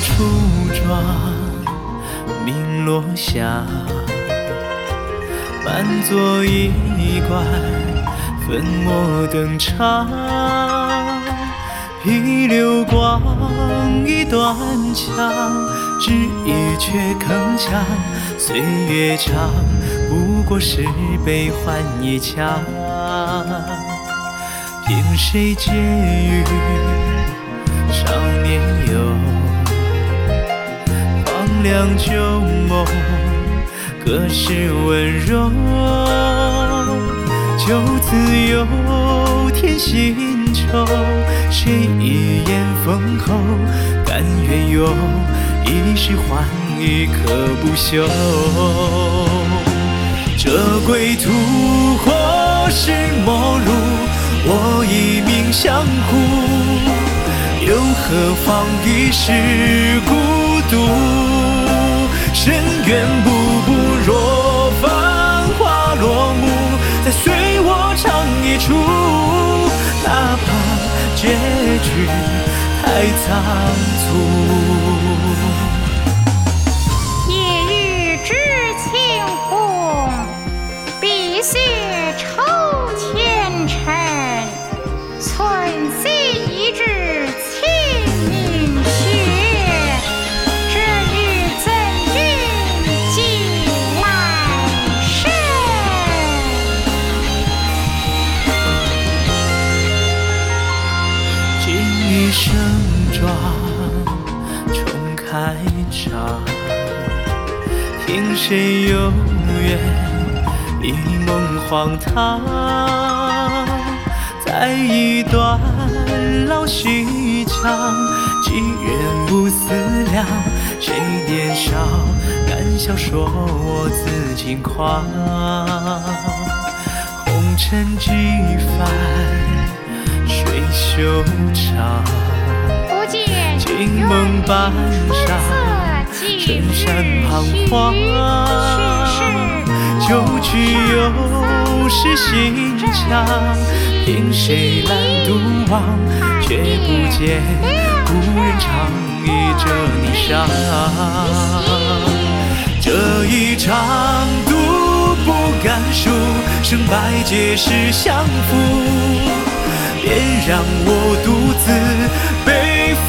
初妆，名落下，满座衣冠，粉墨登场。一流光，一段墙，只一阙铿锵。岁月长，不过是悲欢一腔。凭谁解语？荒凉旧梦，隔世温柔。就此有天新愁，谁一眼封喉？甘愿用一世换一颗不朽。这归途或是陌路，我一命相护。又何妨一世孤独？深渊步步，若繁华落幕，再随我唱一出。哪怕结局太仓促。盛装重开场，听谁有缘一梦荒唐？再一段老戏腔，几人不思量？谁年少敢笑说我自轻狂？红尘几番。水袖长，半晌，深山彷徨。旧曲又是新腔，凭谁？来独往？却不见故人长忆着霓裳。这一场赌不敢输，胜败皆是相负。别让我独自背负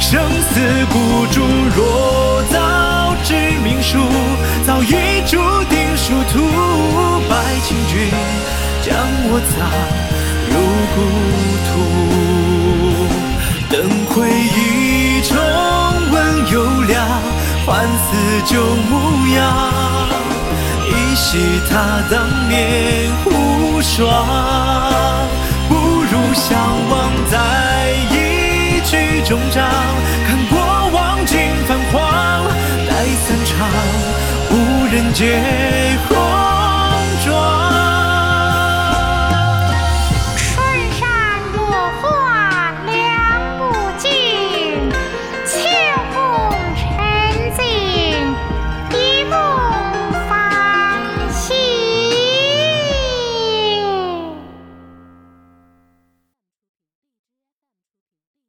生死孤注，若早知命数，早已注定殊途。拜请君将我葬入故土，等回忆重温幽凉，换似旧模样，依稀他当年无双。结婚，